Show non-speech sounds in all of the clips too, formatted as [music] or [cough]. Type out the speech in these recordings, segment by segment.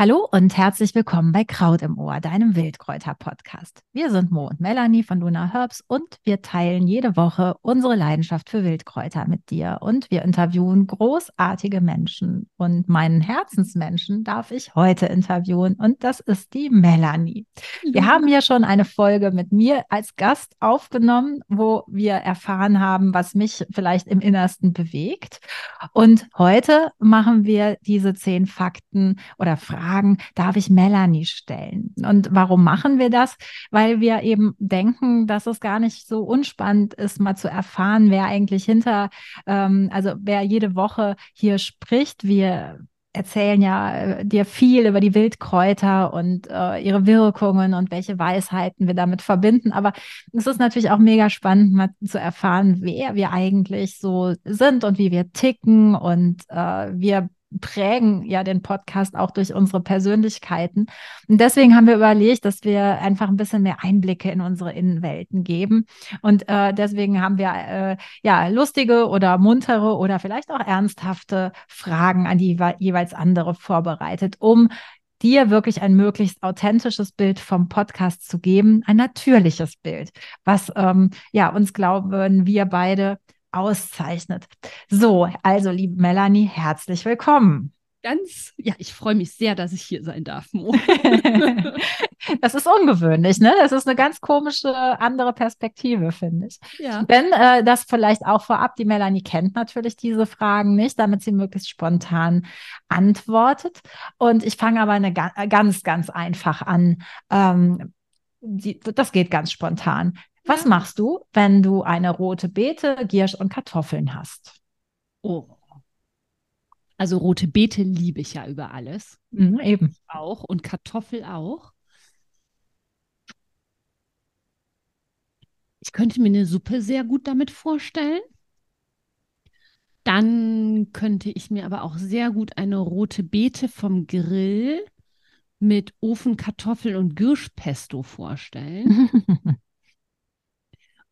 Hallo und herzlich willkommen bei Kraut im Ohr, deinem Wildkräuter-Podcast. Wir sind Mo und Melanie von Luna Herbs und wir teilen jede Woche unsere Leidenschaft für Wildkräuter mit dir und wir interviewen großartige Menschen. Und meinen Herzensmenschen darf ich heute interviewen und das ist die Melanie. Wir haben ja schon eine Folge mit mir als Gast aufgenommen, wo wir erfahren haben, was mich vielleicht im Innersten bewegt. Und heute machen wir diese zehn Fakten oder Fragen Fragen darf ich Melanie stellen. Und warum machen wir das? Weil wir eben denken, dass es gar nicht so unspannend ist, mal zu erfahren, wer eigentlich hinter, ähm, also wer jede Woche hier spricht. Wir erzählen ja äh, dir viel über die Wildkräuter und äh, ihre Wirkungen und welche Weisheiten wir damit verbinden. Aber es ist natürlich auch mega spannend, mal zu erfahren, wer wir eigentlich so sind und wie wir ticken. Und äh, wir prägen ja den Podcast auch durch unsere Persönlichkeiten. Und deswegen haben wir überlegt, dass wir einfach ein bisschen mehr Einblicke in unsere Innenwelten geben. Und äh, deswegen haben wir äh, ja lustige oder muntere oder vielleicht auch ernsthafte Fragen an die jeweils andere vorbereitet, um dir wirklich ein möglichst authentisches Bild vom Podcast zu geben, ein natürliches Bild, was ähm, ja uns glauben wir beide auszeichnet. So, also liebe Melanie, herzlich willkommen. Ganz, ja, ich freue mich sehr, dass ich hier sein darf, Mo. [laughs] das ist ungewöhnlich, ne? Das ist eine ganz komische andere Perspektive, finde ich. Ja. Denn äh, das vielleicht auch vorab, die Melanie kennt natürlich diese Fragen nicht, damit sie möglichst spontan antwortet. Und ich fange aber eine ganz, ganz einfach an. Ähm, die, das geht ganz spontan. Was ja. machst du, wenn du eine rote Beete, Giersch und Kartoffeln hast? Oh. Also rote Beete liebe ich ja über alles. Mhm, eben. Auch und Kartoffel auch. Ich könnte mir eine Suppe sehr gut damit vorstellen. Dann könnte ich mir aber auch sehr gut eine rote Beete vom Grill mit Ofenkartoffel und Girschpesto vorstellen. [laughs]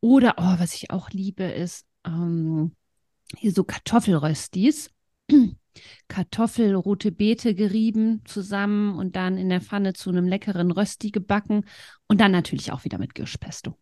Oder, oh, was ich auch liebe, ist ähm, hier so Kartoffelröstis. [clears throat] Kartoffel, rote Beete gerieben zusammen und dann in der Pfanne zu einem leckeren Rösti gebacken und dann natürlich auch wieder mit Girschpesto.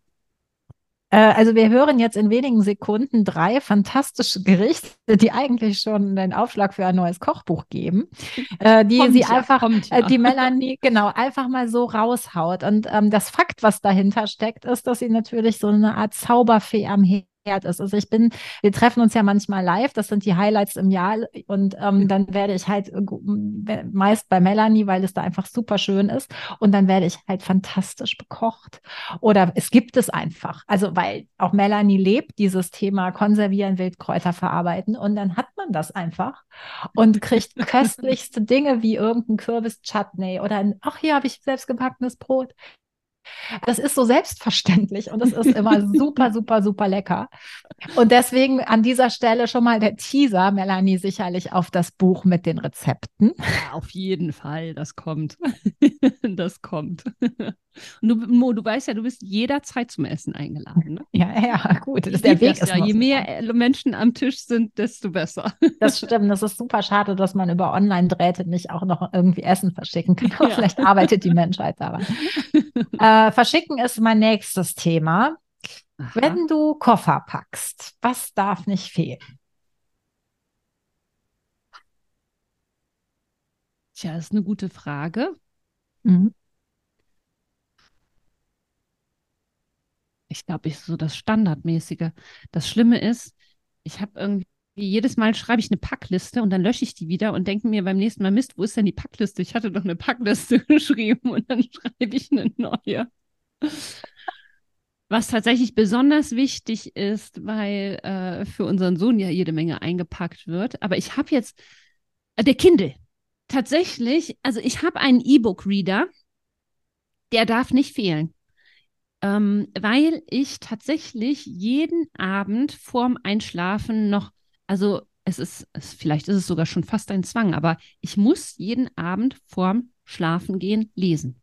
Äh, also wir hören jetzt in wenigen Sekunden drei fantastische Gerichte, die eigentlich schon den Aufschlag für ein neues Kochbuch geben, [laughs] äh, die kommt sie ja, einfach, kommt, ja. äh, die Melanie [laughs] genau einfach mal so raushaut. Und ähm, das Fakt, was dahinter steckt, ist, dass sie natürlich so eine Art Zauberfee am Herd ist. Also ich bin, wir treffen uns ja manchmal live, das sind die Highlights im Jahr und ähm, dann werde ich halt meist bei Melanie, weil es da einfach super schön ist und dann werde ich halt fantastisch bekocht oder es gibt es einfach. Also weil auch Melanie lebt dieses Thema konservieren, Wildkräuter verarbeiten und dann hat man das einfach und kriegt [laughs] köstlichste Dinge wie irgendein Kürbis-Chutney oder ein, ach hier habe ich selbst gebackenes Brot. Das ist so selbstverständlich und es ist immer [laughs] super, super, super lecker. Und deswegen an dieser Stelle schon mal der Teaser, Melanie, sicherlich auf das Buch mit den Rezepten. Ja, auf jeden Fall, das kommt. [laughs] das kommt. Und du, Mo, du weißt ja, du bist jederzeit zum Essen eingeladen. Ne? Ja, ja, gut. Das der Weg das ja. Je mehr so Menschen am Tisch sind, desto besser. [laughs] Das stimmt. Das ist super schade, dass man über Online-Drähte nicht auch noch irgendwie Essen verschicken kann. Ja. Vielleicht arbeitet die Menschheit daran. Äh, verschicken ist mein nächstes Thema. Aha. Wenn du Koffer packst, was darf nicht fehlen? Tja, das ist eine gute Frage. Mhm. ich glaube, ich so das Standardmäßige. Das Schlimme ist, ich habe irgendwie jedes Mal schreibe ich eine Packliste und dann lösche ich die wieder und denke mir beim nächsten Mal, Mist, wo ist denn die Packliste? Ich hatte doch eine Packliste [laughs] geschrieben und dann schreibe ich eine neue. Was tatsächlich besonders wichtig ist, weil äh, für unseren Sohn ja jede Menge eingepackt wird. Aber ich habe jetzt, äh, der Kindle, tatsächlich, also ich habe einen E-Book-Reader, der darf nicht fehlen ähm, weil ich tatsächlich jeden Abend vorm Einschlafen noch, also es ist, es, vielleicht ist es sogar schon fast ein Zwang, aber ich muss jeden Abend vorm Schlafengehen lesen.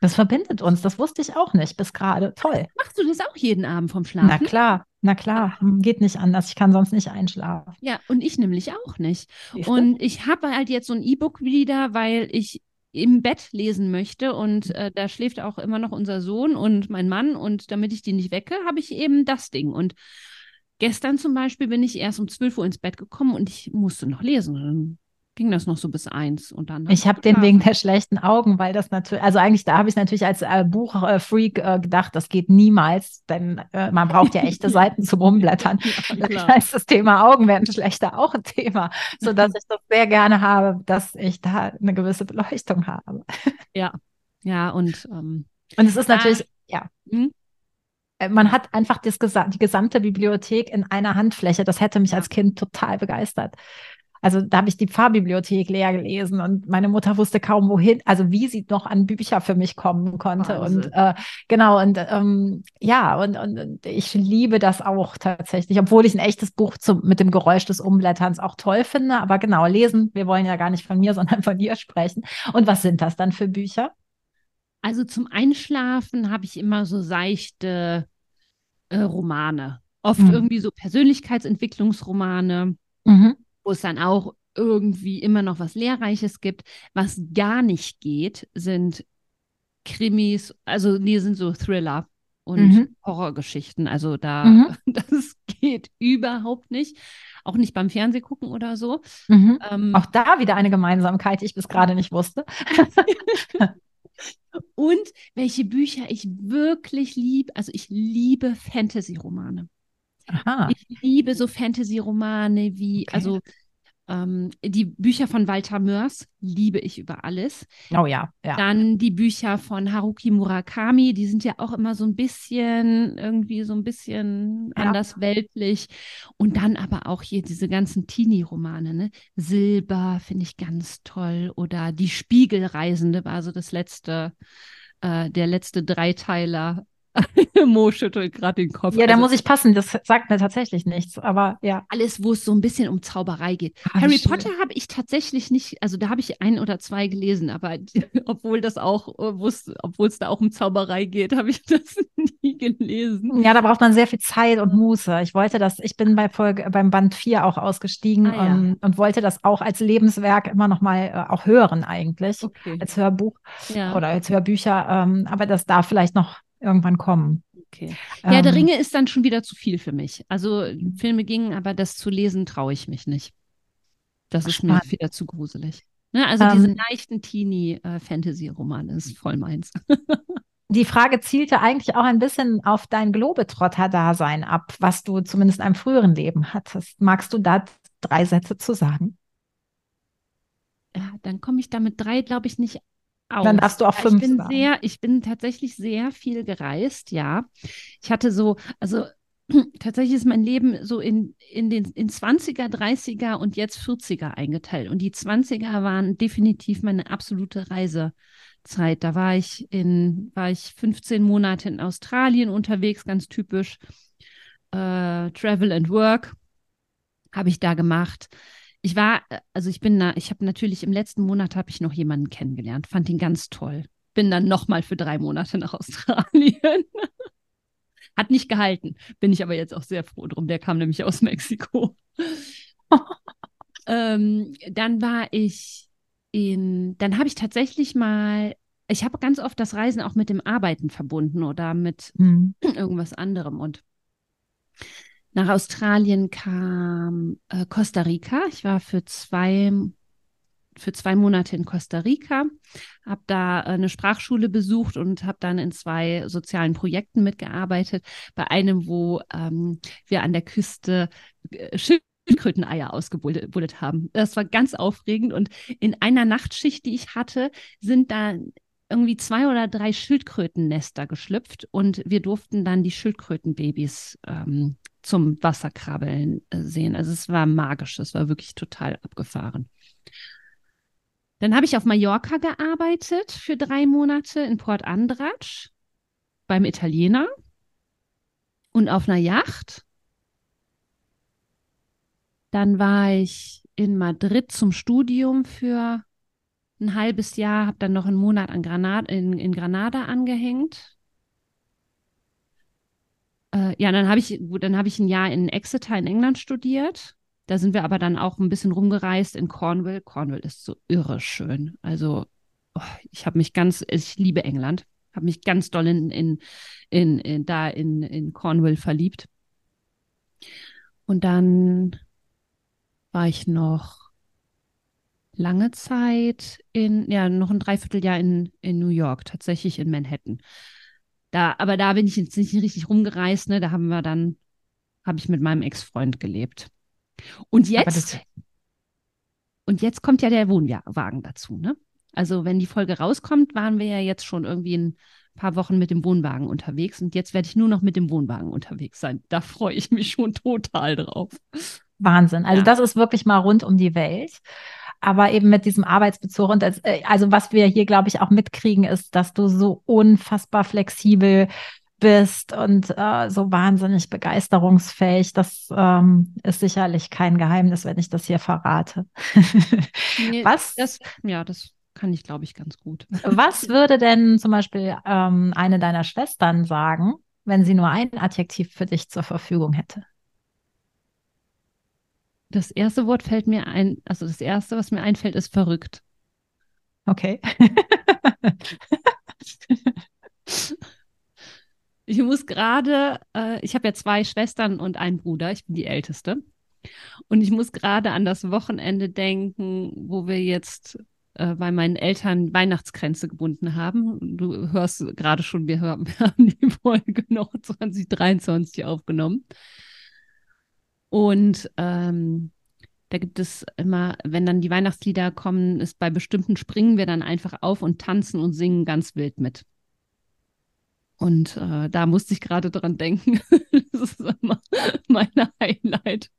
Das verbindet uns, das wusste ich auch nicht bis gerade. Toll. Machst du das auch jeden Abend vom Schlafen? Na klar, na klar, hm, geht nicht anders. Ich kann sonst nicht einschlafen. Ja, und ich nämlich auch nicht. Und ich habe halt jetzt so ein E-Book wieder, weil ich im Bett lesen möchte und äh, da schläft auch immer noch unser Sohn und mein Mann und damit ich die nicht wecke, habe ich eben das Ding. Und gestern zum Beispiel bin ich erst um 12 Uhr ins Bett gekommen und ich musste noch lesen. Dann ging das noch so bis eins und dann. Ich habe den wegen der schlechten Augen, weil das natürlich, also eigentlich da habe ich natürlich als äh, Buchfreak äh, gedacht, das geht niemals, denn äh, man braucht ja echte [laughs] Seiten zum Umblättern. ja, [laughs] das heißt, das Thema Augen werden schlechter auch ein Thema, sodass ich das sehr gerne habe, dass ich da eine gewisse Beleuchtung habe. Ja, ja und ähm, und es ist natürlich, ja. Hm? Äh, man hat einfach das, die gesamte Bibliothek in einer Handfläche. Das hätte mich als Kind total begeistert. Also da habe ich die Pfarrbibliothek leer gelesen und meine Mutter wusste kaum wohin, also wie sie noch an Bücher für mich kommen konnte. Wahnsinn. Und äh, genau, und ähm, ja, und, und, und, ich liebe das auch tatsächlich, obwohl ich ein echtes Buch zum, mit dem Geräusch des Umblätterns auch toll finde. Aber genau, lesen, wir wollen ja gar nicht von mir, [laughs] sondern von dir sprechen. Und was sind das dann für Bücher? Also zum Einschlafen habe ich immer so seichte äh, Romane. Oft mhm. irgendwie so Persönlichkeitsentwicklungsromane. Mhm wo es dann auch irgendwie immer noch was Lehrreiches gibt. Was gar nicht geht, sind Krimis, also die sind so Thriller und mhm. Horrorgeschichten. Also da, mhm. [laughs] das geht überhaupt nicht. Auch nicht beim Fernsehgucken oder so. Mhm. Ähm, auch da wieder eine Gemeinsamkeit, die ich bis gerade nicht wusste. [laughs] und welche Bücher ich wirklich liebe, also ich liebe Fantasy-Romane. Aha. Ich liebe so Fantasy-Romane wie, okay. also ähm, die Bücher von Walter Mörs liebe ich über alles. Oh ja, ja. Dann die Bücher von Haruki Murakami, die sind ja auch immer so ein bisschen, irgendwie so ein bisschen ja. anders weltlich. Und dann aber auch hier diese ganzen Teenie-Romane, ne? Silber finde ich ganz toll. Oder Die Spiegelreisende war so das letzte, äh, der letzte Dreiteiler [laughs] Mo schüttelt gerade den Kopf. Ja, da also, muss ich passen, das sagt mir tatsächlich nichts, aber ja. Alles, wo es so ein bisschen um Zauberei geht. Ah, Harry schön. Potter habe ich tatsächlich nicht, also da habe ich ein oder zwei gelesen, aber [laughs] obwohl das auch, obwohl es da auch um Zauberei geht, habe ich [laughs] das nie gelesen. Ja, da braucht man sehr viel Zeit und Muße. Ich wollte das, ich bin bei Folge, beim Band 4 auch ausgestiegen ah, ja. und, ähm, und, wollte das auch als Lebenswerk immer noch mal äh, auch hören eigentlich, okay. als Hörbuch ja. oder als Hörbücher, ähm, aber das darf vielleicht noch irgendwann kommen. Okay. Ja, ähm, der Ringe ist dann schon wieder zu viel für mich. Also Filme gingen, aber das zu lesen traue ich mich nicht. Das ist spannend. mir wieder zu gruselig. Ne? Also ähm, diese leichten Teenie-Fantasy-Romane äh, ist voll meins. [laughs] die Frage zielte eigentlich auch ein bisschen auf dein Globetrotter-Dasein ab, was du zumindest in einem früheren Leben hattest. Magst du da drei Sätze zu sagen? Ja, dann komme ich damit drei, glaube ich, nicht aus. Dann darfst du auch fünf ich bin sagen. sehr, ich bin tatsächlich sehr viel gereist, ja. Ich hatte so, also [clears throat] tatsächlich ist mein Leben so in, in den in 20er, 30er und jetzt 40er eingeteilt. Und die 20er waren definitiv meine absolute Reisezeit. Da war ich in, war ich 15 Monate in Australien unterwegs, ganz typisch. Äh, Travel and Work habe ich da gemacht ich war, äh, also ich bin da, ich habe natürlich im letzten Monat habe ich noch jemanden kennengelernt, fand ihn ganz toll. Bin dann nochmal für drei Monate nach Australien. [laughs] Hat nicht gehalten, bin ich aber jetzt auch sehr froh drum. Der kam nämlich aus Mexiko. [laughs] ähm, dann war ich in, dann habe ich tatsächlich mal, ich habe ganz oft das Reisen auch mit dem Arbeiten verbunden oder mit mhm. [clears throat] irgendwas anderem und nach Australien kam äh, Costa Rica. Ich war für zwei, für zwei Monate in Costa Rica, habe da äh, eine Sprachschule besucht und habe dann in zwei sozialen Projekten mitgearbeitet. Bei einem, wo ähm, wir an der Küste äh, Schildkröteneier ausgebuddelt haben. Das war ganz aufregend und in einer Nachtschicht, die ich hatte, sind da irgendwie zwei oder drei Schildkrötennester geschlüpft und wir durften dann die Schildkrötenbabys ähm, zum Wasserkrabbeln äh, sehen. Also es war magisch, es war wirklich total abgefahren. Dann habe ich auf Mallorca gearbeitet für drei Monate in Port Andratsch beim Italiener und auf einer Yacht. Dann war ich in Madrid zum Studium für ein halbes Jahr, habe dann noch einen Monat an Granada, in, in Granada angehängt äh, ja, dann habe ich, dann habe ich ein Jahr in Exeter in England studiert. Da sind wir aber dann auch ein bisschen rumgereist in Cornwall. Cornwall ist so irre schön. Also oh, ich habe mich ganz, ich liebe England, habe mich ganz doll in, in, in, in da in, in Cornwall verliebt. Und dann war ich noch lange Zeit in, ja, noch ein Dreivierteljahr in, in New York, tatsächlich in Manhattan. Da, aber da bin ich jetzt nicht richtig rumgereist, ne? Da haben wir dann, habe ich mit meinem Ex-Freund gelebt. Und jetzt, und jetzt kommt ja der Wohnwagen dazu, ne? Also, wenn die Folge rauskommt, waren wir ja jetzt schon irgendwie ein paar Wochen mit dem Wohnwagen unterwegs und jetzt werde ich nur noch mit dem Wohnwagen unterwegs sein. Da freue ich mich schon total drauf. Wahnsinn. Also, ja. das ist wirklich mal rund um die Welt aber eben mit diesem Arbeitsbezug. Und das, äh, also was wir hier, glaube ich, auch mitkriegen, ist, dass du so unfassbar flexibel bist und äh, so wahnsinnig begeisterungsfähig. Das ähm, ist sicherlich kein Geheimnis, wenn ich das hier verrate. [laughs] nee, was? Das, ja, das kann ich, glaube ich, ganz gut. [laughs] was würde denn zum Beispiel ähm, eine deiner Schwestern sagen, wenn sie nur ein Adjektiv für dich zur Verfügung hätte? Das erste Wort fällt mir ein, also das erste, was mir einfällt, ist verrückt. Okay. [laughs] ich muss gerade, äh, ich habe ja zwei Schwestern und einen Bruder, ich bin die Älteste. Und ich muss gerade an das Wochenende denken, wo wir jetzt äh, bei meinen Eltern Weihnachtskränze gebunden haben. Du hörst gerade schon, wir, haben, [laughs] wir haben die Folge noch [laughs] 2023 aufgenommen. Und ähm, da gibt es immer, wenn dann die Weihnachtslieder kommen, ist bei bestimmten springen wir dann einfach auf und tanzen und singen ganz wild mit. Und äh, da musste ich gerade dran denken. [laughs] das ist immer meine Highlight.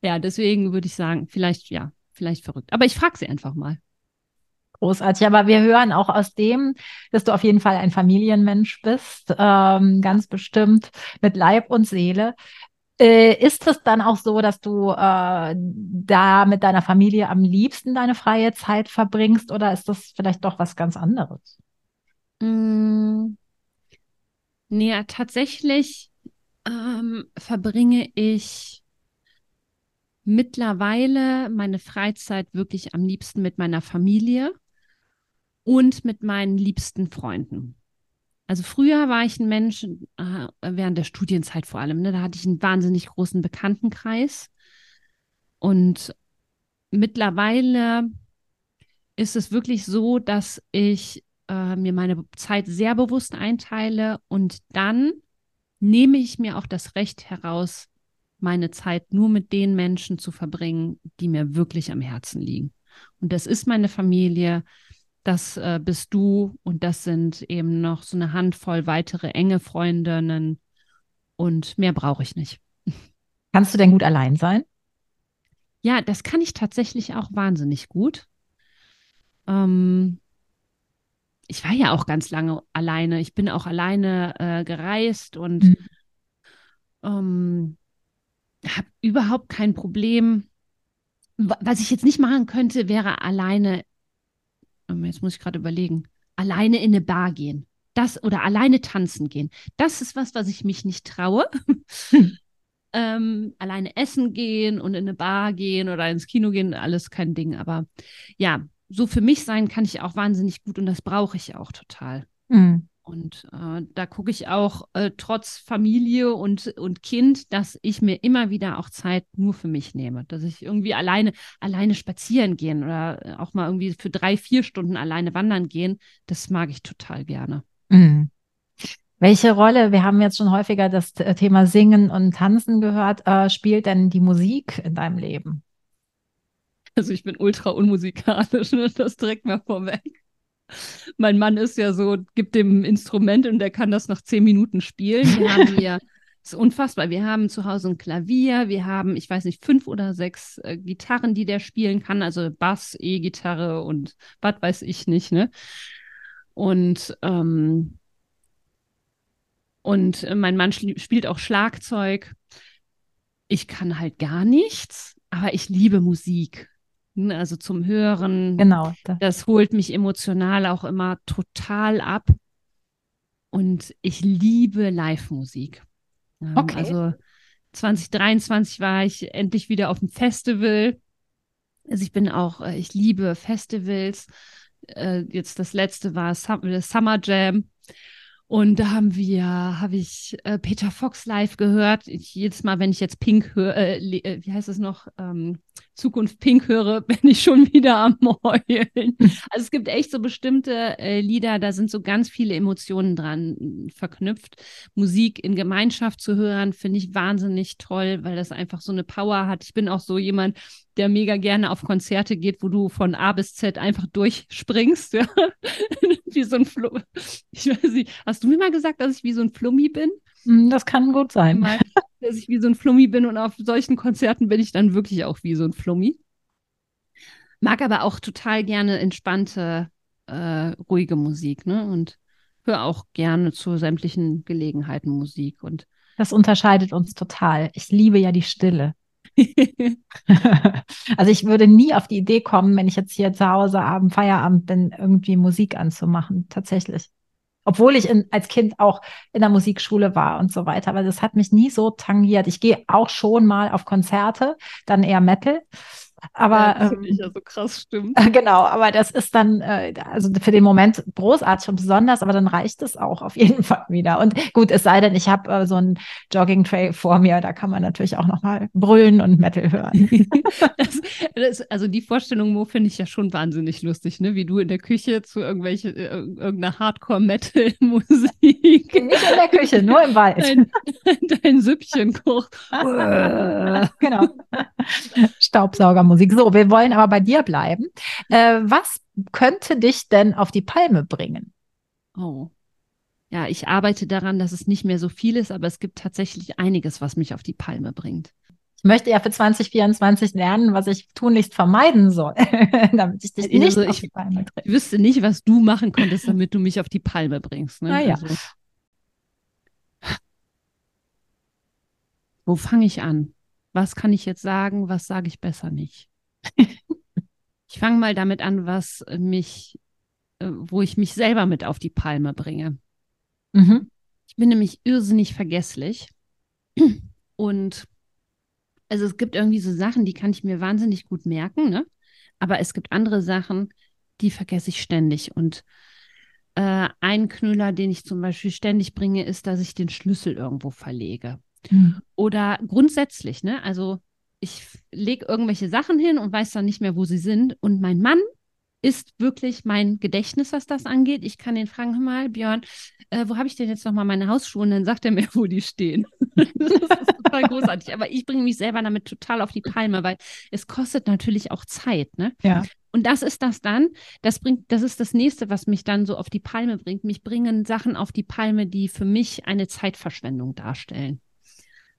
Ja, deswegen würde ich sagen, vielleicht, ja, vielleicht verrückt. Aber ich frage sie einfach mal. Großartig, aber wir hören auch aus dem, dass du auf jeden Fall ein Familienmensch bist, ähm, ganz bestimmt mit Leib und Seele. Äh, ist es dann auch so, dass du äh, da mit deiner Familie am liebsten deine freie Zeit verbringst oder ist das vielleicht doch was ganz anderes? Mm, nee, tatsächlich ähm, verbringe ich mittlerweile meine Freizeit wirklich am liebsten mit meiner Familie und mit meinen liebsten Freunden. Also früher war ich ein Mensch, äh, während der Studienzeit vor allem, ne, da hatte ich einen wahnsinnig großen Bekanntenkreis. Und mittlerweile ist es wirklich so, dass ich äh, mir meine Zeit sehr bewusst einteile und dann nehme ich mir auch das Recht heraus, meine Zeit nur mit den Menschen zu verbringen, die mir wirklich am Herzen liegen. Und das ist meine Familie, das äh, bist du und das sind eben noch so eine Handvoll weitere enge Freundinnen und mehr brauche ich nicht. Kannst du denn gut allein sein? Ja, das kann ich tatsächlich auch wahnsinnig gut. Ähm, ich war ja auch ganz lange alleine. Ich bin auch alleine äh, gereist und mhm. ähm, habe überhaupt kein Problem. Was ich jetzt nicht machen könnte, wäre alleine jetzt muss ich gerade überlegen, alleine in eine Bar gehen. Das oder alleine tanzen gehen. Das ist was, was ich mich nicht traue. Hm. [laughs] ähm, alleine essen gehen und in eine Bar gehen oder ins Kino gehen, alles kein Ding. Aber ja, so für mich sein kann ich auch wahnsinnig gut und das brauche ich auch total. Mhm. Und äh, da gucke ich auch äh, trotz Familie und, und Kind, dass ich mir immer wieder auch Zeit nur für mich nehme. Dass ich irgendwie alleine, alleine spazieren gehen oder äh, auch mal irgendwie für drei, vier Stunden alleine wandern gehen, das mag ich total gerne. Mhm. Welche Rolle, wir haben jetzt schon häufiger das Thema Singen und Tanzen gehört, äh, spielt denn die Musik in deinem Leben? Also ich bin ultra unmusikalisch, ne? das direkt mal vorweg. Mein Mann ist ja so, gibt dem Instrument und der kann das nach zehn Minuten spielen. Wir haben hier, ist unfassbar. Wir haben zu Hause ein Klavier, wir haben, ich weiß nicht, fünf oder sechs äh, Gitarren, die der spielen kann, also Bass, E-Gitarre und was weiß ich nicht, ne? Und ähm, und mein Mann spielt auch Schlagzeug. Ich kann halt gar nichts, aber ich liebe Musik. Also zum Hören. Genau. Das holt mich emotional auch immer total ab. Und ich liebe Live-Musik. Okay. Also 2023 war ich endlich wieder auf dem Festival. Also ich bin auch, äh, ich liebe Festivals. äh, jetzt das letzte war Summer Jam. Und da haben wir, habe ich äh, Peter Fox live gehört. Ich, jedes Mal, wenn ich jetzt Pink höre, äh, äh, wie heißt es noch, ähm, Zukunft Pink höre, [laughs] bin ich schon wieder am Heulen. Also es gibt echt so bestimmte äh, Lieder, da sind so ganz viele Emotionen dran hm, verknüpft. Musik in Gemeinschaft zu hören, finde ich wahnsinnig toll, weil das einfach so eine Power hat. Ich bin auch so jemand, der mega gerne auf Konzerte geht, wo du von A bis Z einfach durchspringst. [laughs] Ja? wie so ein Flummi. Ich weiß nicht, hast du mir mal gesagt, dass ich wie so ein Flummi bin? Hm, das kann gut sein. Mal, [laughs] dass ich wie so ein Flummi bin und auf solchen Konzerten bin ich dann wirklich auch wie so ein Flummi. Mag aber auch total gerne entspannte, äh, ruhige Musik, ne? Und höre auch gerne zu sämtlichen Gelegenheiten Musik. Und das unterscheidet uns total. Ich liebe ja die Stille. [laughs] [laughs] also ich würde nie auf die Idee kommen, wenn ich jetzt hier zu Hause Abend, Feierabend bin, irgendwie Musik anzumachen. Tatsächlich. Obwohl ich in, als Kind auch in der Musikschule war und so weiter. Aber das hat mich nie so tangiert. Ich gehe auch schon mal auf Konzerte, dann eher Metal. Aber ja, ähm, ich ja so krass stimmt. [laughs] Genau, aber das ist dann äh, also für den Moment großartig und besonders, aber dann reicht es auch auf jeden [laughs] Fall wieder. Und gut, es sei denn, ich habe äh, so einen Jogging Trail vor mir, da kann man natürlich auch noch mal brüllen und Metal hören. [laughs] das, das, also die Vorstellung, Mo, finde ich ja schon wahnsinnig lustig, ne? Wie du in der Küche zu irgendwelche äh, irgendeiner Hardcore Metal Musik. Nicht in der Küche, nur im Wald. Dein, dein Süppchen kocht. genau. Staubsaugermusik. Musik. So, wir wollen aber bei dir bleiben. Äh, was könnte dich denn auf die Palme bringen? Oh. Ja, ich arbeite daran, dass es nicht mehr so viel ist, aber es gibt tatsächlich einiges, was mich auf die Palme bringt. Ich möchte ja für 2024 lernen, was ich tunlichst vermeiden soll, [laughs] damit ich dich nicht also auf die Palme bringe. Ich wüsste nicht, was du machen könntest, damit du mich auf die Palme bringst. Ne? Naja. Also. Wo fange ich an? Was kann ich jetzt sagen, was sage ich besser nicht. [laughs] ich fange mal damit an, was mich, äh, wo ich mich selber mit auf die Palme bringe. Mhm. Ich bin nämlich irrsinnig vergesslich. Und also es gibt irgendwie so Sachen, die kann ich mir wahnsinnig gut merken, ne? Aber es gibt andere Sachen, die vergesse ich ständig. Und äh, ein Knüller, den ich zum Beispiel ständig bringe, ist, dass ich den Schlüssel irgendwo verlege. Mhm. Oder grundsätzlich, ne? Also ich lege irgendwelche Sachen hin und weiß dann nicht mehr, wo sie sind. Und mein Mann ist wirklich mein Gedächtnis, was das angeht. Ich kann ihn fragen, hör mal, Björn, äh, wo habe ich denn jetzt nochmal meine Hausschuhe? Und dann sagt er mir, [laughs] wo die stehen. [laughs] das ist total großartig. Aber ich bringe mich selber damit total auf die Palme, weil es kostet natürlich auch Zeit. Ne? Ja. Und das ist das dann, das bringt, das ist das nächste, was mich dann so auf die Palme bringt. Mich bringen Sachen auf die Palme, die für mich eine Zeitverschwendung darstellen.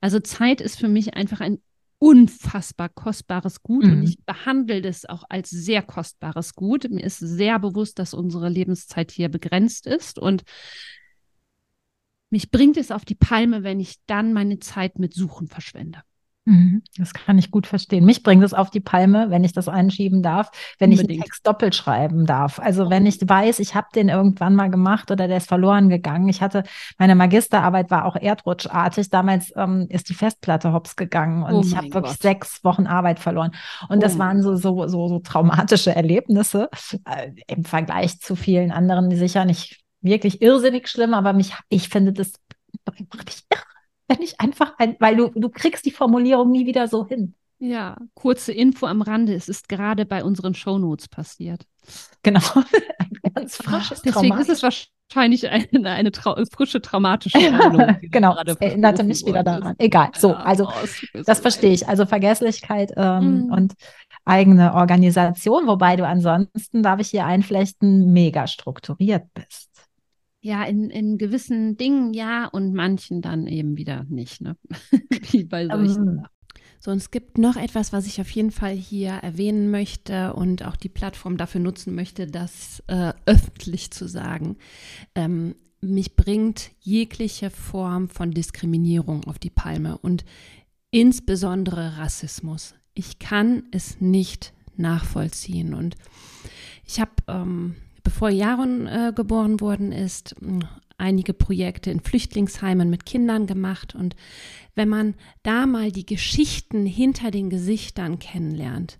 Also Zeit ist für mich einfach ein unfassbar kostbares Gut mhm. und ich behandle das auch als sehr kostbares Gut. Mir ist sehr bewusst, dass unsere Lebenszeit hier begrenzt ist und mich bringt es auf die Palme, wenn ich dann meine Zeit mit Suchen verschwende. Mhm, das kann ich gut verstehen. Mich bringt es auf die Palme, wenn ich das einschieben darf, wenn Unbedingt. ich einen Text doppelt schreiben darf. Also wenn ich weiß, ich habe den irgendwann mal gemacht oder der ist verloren gegangen. Ich hatte, meine Magisterarbeit war auch erdrutschartig. Damals ähm, ist die Festplatte hops gegangen und oh ich habe wirklich sechs Wochen Arbeit verloren. Und oh das waren so, so, so, so traumatische Erlebnisse äh, im Vergleich zu vielen anderen, die sicher nicht wirklich irrsinnig schlimm, aber mich, ich finde, das macht mich irre wenn ich einfach ein, weil du, du kriegst die Formulierung nie wieder so hin. Ja, kurze Info am Rande. Es ist gerade bei unseren Shownotes passiert. Genau. [laughs] Ein ganz frisches Deswegen ist es wahrscheinlich eine, eine trau frische traumatische [laughs] Erinnerung. genau, das erinnerte mich wieder daran. Egal. So, also oh, das verstehe ich. Also Vergesslichkeit ähm, mhm. und eigene Organisation, wobei du ansonsten, darf ich hier einflechten, mega strukturiert bist. Ja, in, in gewissen Dingen ja und manchen dann eben wieder nicht, ne? [laughs] Wie bei solchen. Um. So, und es gibt noch etwas, was ich auf jeden Fall hier erwähnen möchte und auch die Plattform dafür nutzen möchte, das äh, öffentlich zu sagen. Ähm, mich bringt jegliche Form von Diskriminierung auf die Palme und insbesondere Rassismus. Ich kann es nicht nachvollziehen und ich habe ähm, bevor Jaron äh, geboren worden ist, einige Projekte in Flüchtlingsheimen mit Kindern gemacht. Und wenn man da mal die Geschichten hinter den Gesichtern kennenlernt,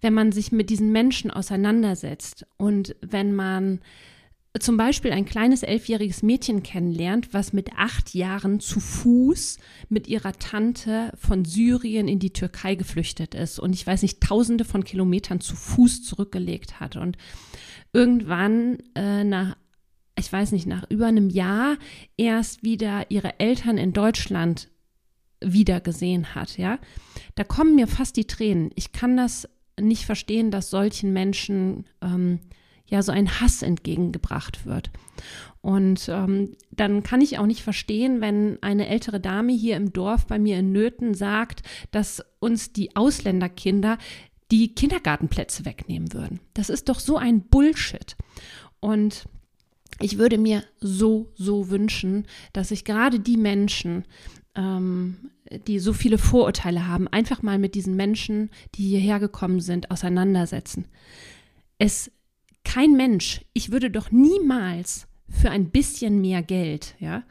wenn man sich mit diesen Menschen auseinandersetzt und wenn man zum Beispiel ein kleines elfjähriges Mädchen kennenlernt, was mit acht Jahren zu Fuß mit ihrer Tante von Syrien in die Türkei geflüchtet ist und ich weiß nicht, tausende von Kilometern zu Fuß zurückgelegt hat und irgendwann äh, nach, ich weiß nicht, nach über einem Jahr erst wieder ihre Eltern in Deutschland wieder gesehen hat, ja. Da kommen mir fast die Tränen. Ich kann das nicht verstehen, dass solchen Menschen ähm, ja so ein Hass entgegengebracht wird. Und ähm, dann kann ich auch nicht verstehen, wenn eine ältere Dame hier im Dorf bei mir in Nöten sagt, dass uns die Ausländerkinder die Kindergartenplätze wegnehmen würden. Das ist doch so ein Bullshit. Und ich würde mir so, so wünschen, dass sich gerade die Menschen, ähm, die so viele Vorurteile haben, einfach mal mit diesen Menschen, die hierher gekommen sind, auseinandersetzen. Es kein Mensch, ich würde doch niemals für ein bisschen mehr Geld, ja,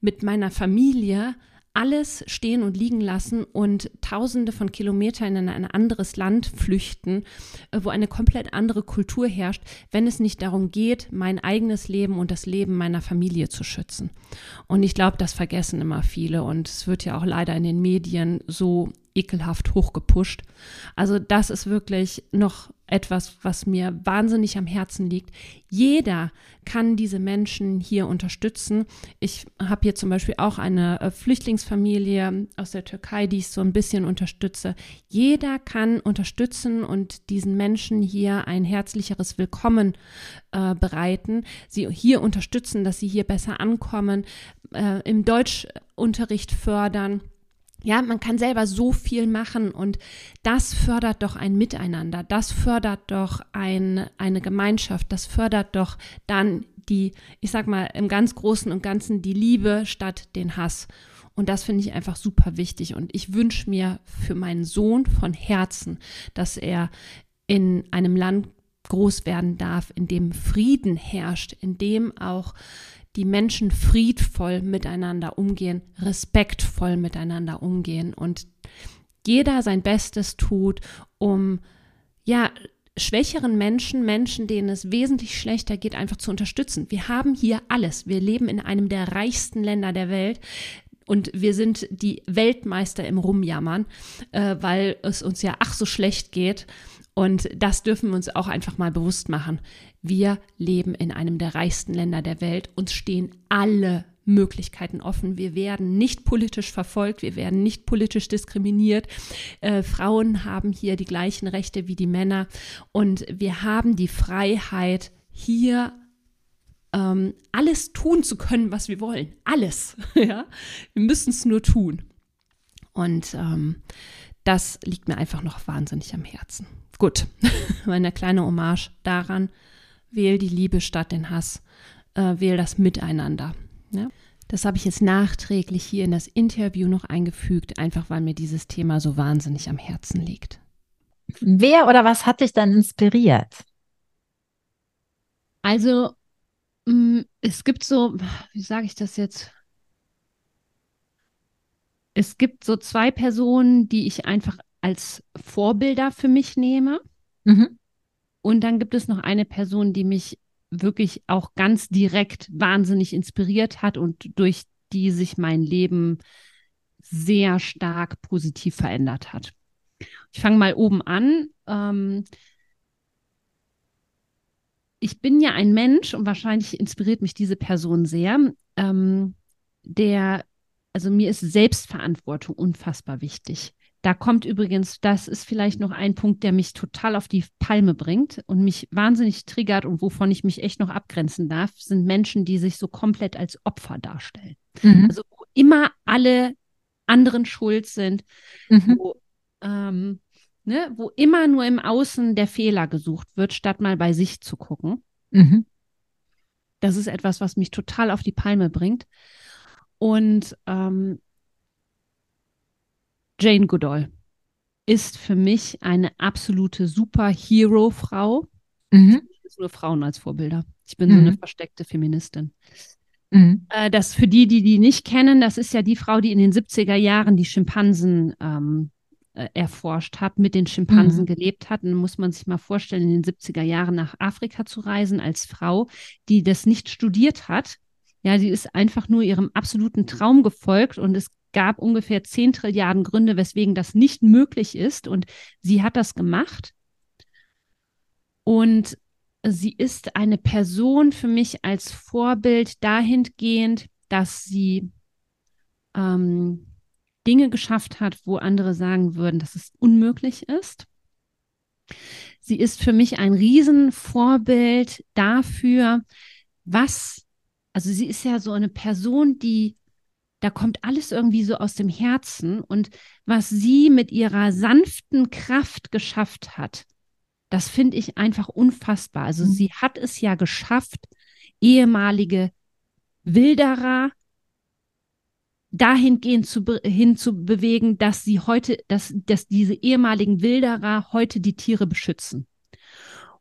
mit meiner Familie alles stehen und liegen lassen und tausende von Kilometern in ein anderes Land flüchten, äh, wo eine komplett andere Kultur herrscht, wenn es nicht darum geht, mein eigenes Leben und das Leben meiner Familie zu schützen. Und ich glaube, das vergessen immer viele und es wird ja auch leider in den Medien so ekelhaft hochgepusht. Also das ist wirklich noch etwas, was mir wahnsinnig am Herzen liegt. Jeder kann diese Menschen hier unterstützen. Ich habe hier zum Beispiel auch eine äh, Flüchtlingsfamilie aus der Türkei, die ich so ein bisschen unterstütze. Jeder kann unterstützen und diesen Menschen hier ein herzlicheres Willkommen äh, bereiten, sie hier unterstützen, dass sie hier besser ankommen, äh, im Deutschunterricht fördern ja, man kann selber so viel machen und das fördert doch ein Miteinander, das fördert doch ein, eine Gemeinschaft, das fördert doch dann die, ich sag mal, im ganz Großen und Ganzen die Liebe statt den Hass. Und das finde ich einfach super wichtig. Und ich wünsche mir für meinen Sohn von Herzen, dass er in einem Land groß werden darf, in dem Frieden herrscht, in dem auch die Menschen friedvoll miteinander umgehen, respektvoll miteinander umgehen und jeder sein Bestes tut, um ja schwächeren Menschen, Menschen, denen es wesentlich schlechter geht, einfach zu unterstützen. Wir haben hier alles. Wir leben in einem der reichsten Länder der Welt. Und wir sind die Weltmeister im Rumjammern, äh, weil es uns ja ach so schlecht geht. Und das dürfen wir uns auch einfach mal bewusst machen. Wir leben in einem der reichsten Länder der Welt. Uns stehen alle Möglichkeiten offen. Wir werden nicht politisch verfolgt, wir werden nicht politisch diskriminiert. Äh, Frauen haben hier die gleichen Rechte wie die Männer und wir haben die Freiheit, hier ähm, alles tun zu können, was wir wollen. Alles. [laughs] ja? Wir müssen es nur tun. Und ähm, das liegt mir einfach noch wahnsinnig am Herzen. Gut, [laughs] meine kleine Hommage daran, wähl die Liebe statt den Hass, äh, wähl das Miteinander. Ja? Das habe ich jetzt nachträglich hier in das Interview noch eingefügt, einfach weil mir dieses Thema so wahnsinnig am Herzen liegt. Wer oder was hat dich dann inspiriert? Also, mm, es gibt so, wie sage ich das jetzt? Es gibt so zwei Personen, die ich einfach als Vorbilder für mich nehme. Mhm. Und dann gibt es noch eine Person, die mich wirklich auch ganz direkt wahnsinnig inspiriert hat und durch die sich mein Leben sehr stark positiv verändert hat. Ich fange mal oben an. Ähm, ich bin ja ein Mensch und wahrscheinlich inspiriert mich diese Person sehr, ähm, der, also mir ist Selbstverantwortung unfassbar wichtig. Da kommt übrigens, das ist vielleicht noch ein Punkt, der mich total auf die Palme bringt und mich wahnsinnig triggert und wovon ich mich echt noch abgrenzen darf, sind Menschen, die sich so komplett als Opfer darstellen. Mhm. Also wo immer alle anderen schuld sind, mhm. wo, ähm, ne, wo immer nur im Außen der Fehler gesucht wird, statt mal bei sich zu gucken. Mhm. Das ist etwas, was mich total auf die Palme bringt. Und ähm, Jane Goodall ist für mich eine absolute Superhero-Frau. Mhm. Ich nur Frauen als Vorbilder. Ich bin mhm. so eine mhm. versteckte Feministin. Mhm. Äh, das für die, die die nicht kennen, das ist ja die Frau, die in den 70er Jahren die Schimpansen ähm, äh, erforscht hat, mit den Schimpansen Mhm. gelebt hat. Und dann muss man sich mal vorstellen, in den 70er Jahren nach Afrika zu reisen als Frau, die das nicht studiert hat. Ja, sie ist einfach nur ihrem absoluten Traum gefolgt und es gab ungefähr 10 Trilliarden Gründe, weswegen das nicht möglich ist. Und sie hat das gemacht. Und sie ist eine Person für mich als Vorbild dahingehend, dass sie ähm, Dinge geschafft hat, wo andere sagen würden, dass es unmöglich ist. Sie ist für mich ein Riesenvorbild dafür, was, also sie ist ja so eine Person, die, da kommt alles irgendwie so aus dem Herzen und was sie mit ihrer sanften Kraft geschafft hat, das finde ich einfach unfassbar. Also Mhm. sie hat es ja geschafft, ehemalige Wilderer dahingehend zu hin zu bewegen, dass sie heute, dass, dass diese ehemaligen Wilderer heute die Tiere beschützen.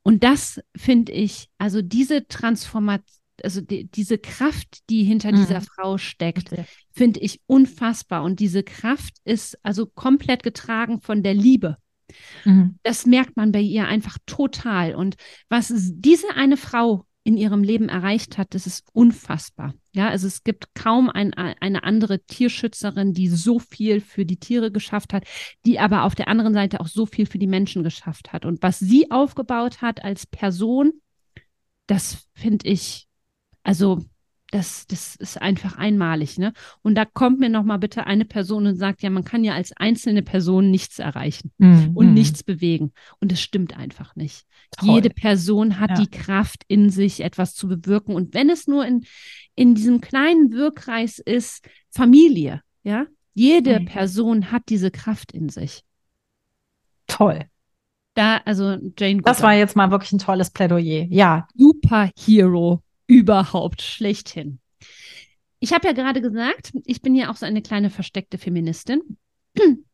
Und das finde ich, also diese Transformation, also die, diese Kraft, die hinter Mhm. dieser Frau steckt, finde ich unfassbar. Und diese Kraft ist also komplett getragen von der Liebe. Mhm. Das merkt man bei ihr einfach total. Und was diese eine Frau in ihrem Leben erreicht hat, das ist unfassbar. Ja, also es gibt kaum ein, eine andere Tierschützerin, die so viel für die Tiere geschafft hat, die aber auf der anderen Seite auch so viel für die Menschen geschafft hat. Und was sie aufgebaut hat als Person, das finde ich, also das, das ist einfach einmalig, ne? Und da kommt mir noch mal bitte eine Person und sagt, ja, man kann ja als einzelne Person nichts erreichen Mhm. und nichts bewegen. Und es stimmt einfach nicht. Toll. Jede Person hat Ja. die Kraft in sich, etwas zu bewirken. Und wenn es nur in, in diesem kleinen Wirkkreis ist, Familie, ja, jede Mhm. Person hat diese Kraft in sich. Toll. Da, also Jane Das Goodall, war jetzt mal wirklich ein tolles Plädoyer. Ja. Superhero überhaupt schlechthin. Ich habe ja gerade gesagt, ich bin ja auch so eine kleine versteckte Feministin. [clears throat]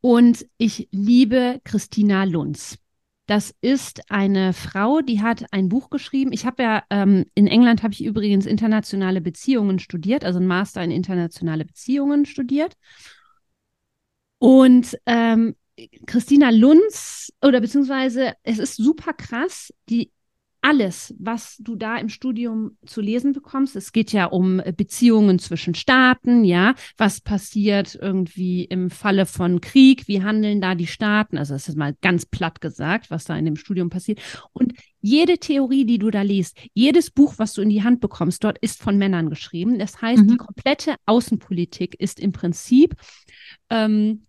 Und ich liebe Christina Lunz. Das ist eine Frau, die hat ein Buch geschrieben. Ich habe ja ähm, in England habe ich übrigens internationale Beziehungen studiert, also ein Master in internationale Beziehungen studiert. Und ähm, Christina Lunz oder beziehungsweise es ist super krass, die alles, was du da im Studium zu lesen bekommst, es geht ja um Beziehungen zwischen Staaten, ja, was passiert irgendwie im Falle von Krieg, wie handeln da die Staaten, also das ist mal ganz platt gesagt, was da in dem Studium passiert. Und jede Theorie, die du da liest, jedes Buch, was du in die Hand bekommst, dort ist von Männern geschrieben. Das heißt, Mhm. die komplette Außenpolitik ist im Prinzip ähm,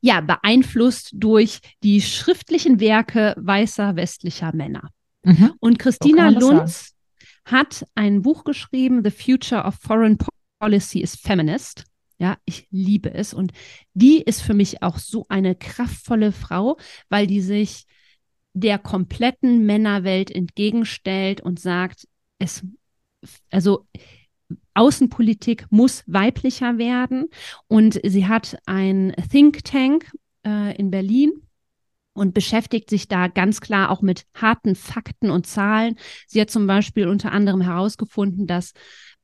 ja, beeinflusst durch die schriftlichen Werke weißer westlicher Männer. Mhm. Und Christina das Lunz hat ein Buch geschrieben, The Future of Foreign Policy is Feminist. Ja, ich liebe es. Und die ist für mich auch so eine kraftvolle Frau, weil die sich der kompletten Männerwelt entgegenstellt und sagt, es, also Außenpolitik muss weiblicher werden. Und sie hat ein Think Tank äh, in Berlin und beschäftigt sich da ganz klar auch mit harten Fakten und Zahlen. Sie hat zum Beispiel unter anderem herausgefunden, dass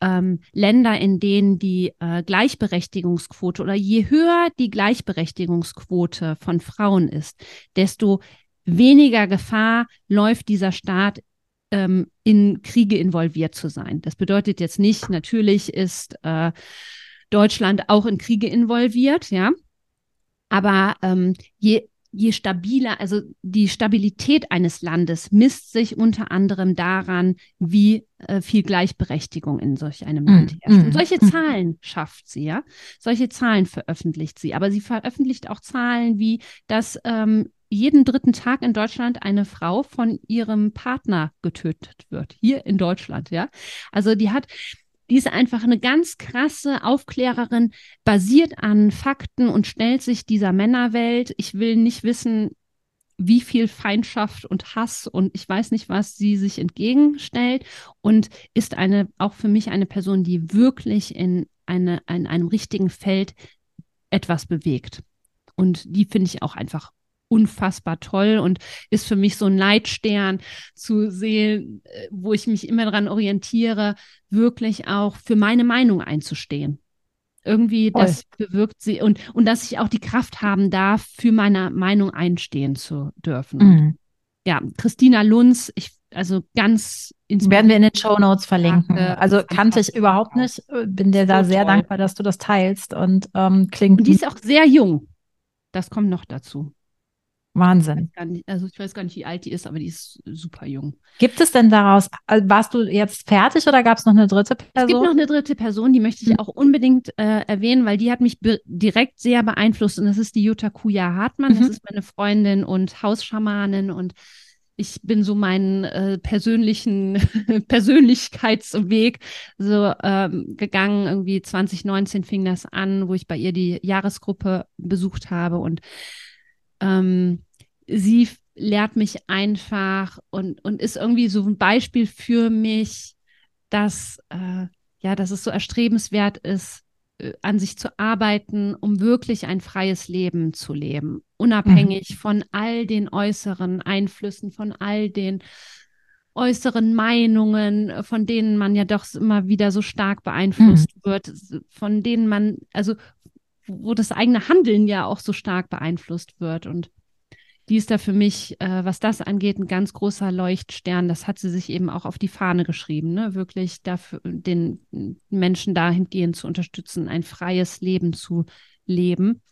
ähm, Länder, in denen die äh, Gleichberechtigungsquote oder je höher die Gleichberechtigungsquote von Frauen ist, desto weniger Gefahr läuft dieser Staat ähm, in Kriege involviert zu sein. Das bedeutet jetzt nicht, natürlich ist äh, Deutschland auch in Kriege involviert, ja. Aber ähm, je, je stabiler, also die Stabilität eines Landes misst sich unter anderem daran, wie äh, viel Gleichberechtigung in solch einem Land Mm, herrscht. Und mm, solche mm. Zahlen schafft sie, ja. Solche Zahlen veröffentlicht sie. Aber sie veröffentlicht auch Zahlen wie, dass ähm, jeden dritten Tag in Deutschland eine Frau von ihrem Partner getötet wird. Hier in Deutschland, ja. Also die hat, die ist einfach eine ganz krasse Aufklärerin, basiert an Fakten und stellt sich dieser Männerwelt. Ich will nicht wissen, wie viel Feindschaft und Hass und ich weiß nicht, was sie sich entgegenstellt und ist eine, auch für mich eine Person, die wirklich in, eine, in einem richtigen Feld etwas bewegt. Und die finde ich auch einfach unfassbar toll und ist für mich so ein Leitstern zu sehen, äh, wo ich mich immer daran orientiere, wirklich auch für meine Meinung einzustehen. irgendwie, Voll. das bewirkt sie und, und dass ich auch die Kraft haben darf, für meine Meinung einstehen zu dürfen. Mhm. Ja, Christina Lunz, ich, also ganz Werden wir in den Show Notes verlinken. Also kannte ich überhaupt nicht. Bin dir so da sehr toll. dankbar, dass du das teilst und ähm, klingt. Und die ist auch sehr jung. Das kommt noch dazu. Wahnsinn. Ich nicht, also ich weiß gar nicht, wie alt die ist, aber die ist super jung. Gibt es denn daraus, äh, warst du jetzt fertig oder gab es noch eine dritte Person? Es gibt noch eine dritte Person, die möchte ich mhm. auch unbedingt äh, erwähnen, weil die hat mich direkt sehr beeinflusst und das ist die Jutta Kuja Hartmann. Mhm. Das ist meine Freundin und Hausschamanin und ich bin so meinen äh, persönlichen [laughs] Persönlichkeitsweg so ähm, gegangen. Irgendwie 2019 fing das an, wo ich bei ihr die Jahresgruppe besucht habe und ähm, sie lehrt mich einfach und, und ist irgendwie so ein Beispiel für mich, dass, äh, ja, dass es so erstrebenswert ist, äh, an sich zu arbeiten, um wirklich ein freies Leben zu leben, unabhängig mhm. von all den äußeren Einflüssen, von all den äußeren Meinungen, von denen man ja doch immer wieder so stark beeinflusst mhm. wird, von denen man, also wo das eigene Handeln ja auch so stark beeinflusst wird. Und die ist da für mich, äh, was das angeht, ein ganz großer Leuchtstern. Das hat sie sich eben auch auf die Fahne geschrieben, ne? wirklich dafür, den Menschen dahingehend zu unterstützen, ein freies Leben zu leben,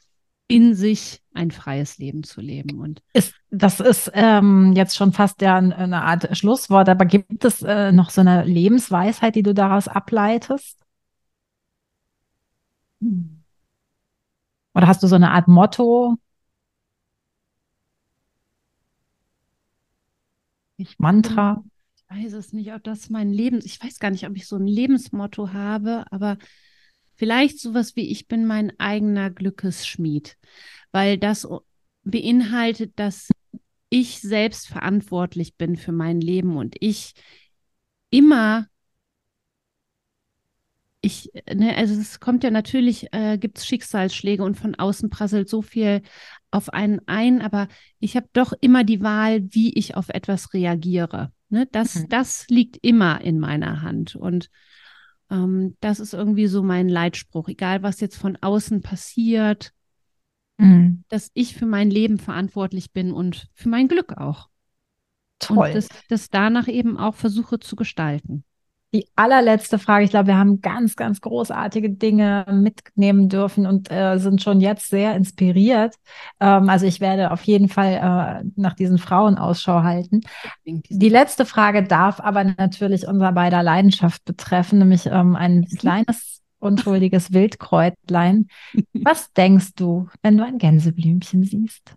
in sich ein freies Leben zu leben. Und ist, das ist ähm, jetzt schon fast ja eine Art Schlusswort, aber gibt es äh, noch so eine Lebensweisheit, die du daraus ableitest? Oder hast du so eine Art Motto? Ich Mantra. Ich weiß es nicht, ob das mein Leben, ich weiß gar nicht, ob ich so ein Lebensmotto habe, aber vielleicht sowas wie ich bin mein eigener Glückesschmied, weil das beinhaltet, dass ich selbst verantwortlich bin für mein Leben und ich immer ich, ne, also es kommt ja natürlich, äh, gibt es Schicksalsschläge und von außen prasselt so viel auf einen ein, aber ich habe doch immer die Wahl, wie ich auf etwas reagiere. Ne? Das, mhm. das liegt immer in meiner Hand. Und ähm, das ist irgendwie so mein Leitspruch, egal was jetzt von außen passiert, mhm. dass ich für mein Leben verantwortlich bin und für mein Glück auch. Toll. Und das, das danach eben auch versuche zu gestalten die allerletzte Frage. Ich glaube, wir haben ganz, ganz großartige Dinge mitnehmen dürfen und äh, sind schon jetzt sehr inspiriert. Ähm, also ich werde auf jeden Fall äh, nach diesen Frauen Ausschau halten. Die letzte Frage darf aber natürlich unser beider Leidenschaft betreffen, nämlich ähm, ein kleines unschuldiges Wildkräutlein. [laughs] Was denkst du, wenn du ein Gänseblümchen siehst?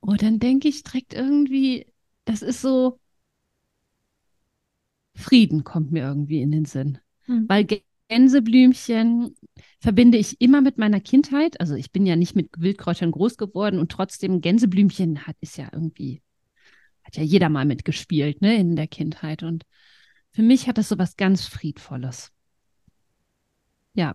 Oh, dann denke ich direkt irgendwie, das ist so, Frieden kommt mir irgendwie in den Sinn. Mhm. Weil Gänseblümchen verbinde ich immer mit meiner Kindheit. Also ich bin ja nicht mit Wildkräutern groß geworden und trotzdem Gänseblümchen hat ist ja irgendwie, hat ja jeder mal mitgespielt, ne, in der Kindheit. Und für mich hat das so was ganz Friedvolles. Ja.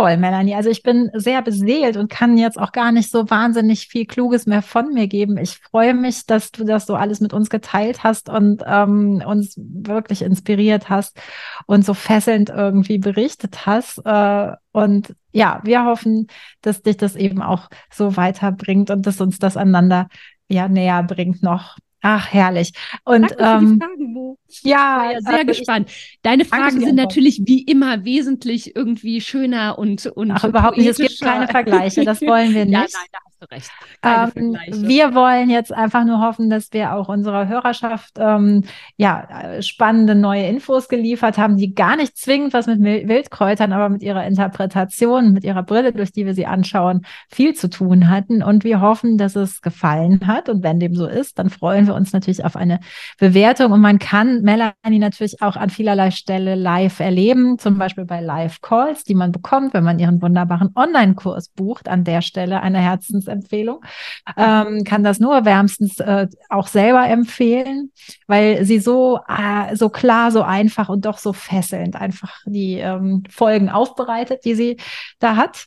Toll, Melanie. Also ich bin sehr beseelt und kann jetzt auch gar nicht so wahnsinnig viel Kluges mehr von mir geben. Ich freue mich, dass du das so alles mit uns geteilt hast und ähm, uns wirklich inspiriert hast und so fesselnd irgendwie berichtet hast. Äh, und ja, wir hoffen, dass dich das eben auch so weiterbringt und dass uns das einander ja näher bringt noch. Ach, herrlich. Und ähm, Fragen. Ja, ja sehr also gespannt. Deine Fragen sind natürlich wie immer wesentlich irgendwie schöner und und Ach, überhaupt nicht. Es gibt keine Vergleiche. Das wollen wir [laughs] nicht. ja, nein, recht. Ähm, wir wollen jetzt einfach nur hoffen, dass wir auch unserer Hörerschaft ähm, ja spannende neue Infos geliefert haben, die gar nicht zwingend was mit Wildkräutern, aber mit ihrer Interpretation, mit ihrer Brille, durch die wir sie anschauen, viel zu tun hatten. Und wir hoffen, dass es gefallen hat. Und wenn dem so ist, dann freuen wir uns natürlich auf eine Bewertung. Und man kann Melanie natürlich auch an vielerlei Stelle live erleben, zum Beispiel bei Live-Calls, die man bekommt, wenn man ihren wunderbaren Online-Kurs bucht. An der Stelle eine Herzensempfehlung. Ähm, kann das nur wärmstens äh, auch selber empfehlen, weil sie so, äh, so klar, so einfach und doch so fesselnd einfach die ähm, Folgen aufbereitet, die sie da hat.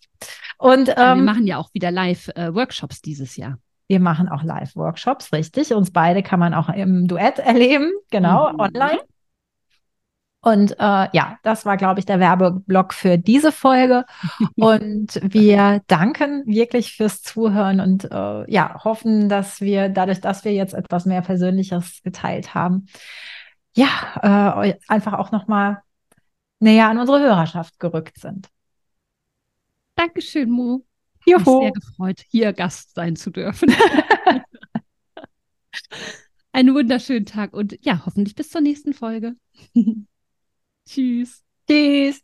Und ähm, wir machen ja auch wieder Live-Workshops äh, dieses Jahr. Wir machen auch Live-Workshops, richtig. Uns beide kann man auch im Duett erleben, genau, mhm. online. Und äh, ja, das war, glaube ich, der Werbeblock für diese Folge. [laughs] Und wir danken wirklich fürs Zuhören und äh, ja, hoffen, dass wir dadurch, dass wir jetzt etwas mehr Persönliches geteilt haben, ja, äh, einfach auch nochmal näher an unsere Hörerschaft gerückt sind. Dankeschön, Mo. Juhu. Ich bin sehr gefreut, hier Gast sein zu dürfen. [laughs] Einen wunderschönen Tag und ja, hoffentlich bis zur nächsten Folge. [laughs] Tschüss. Tschüss.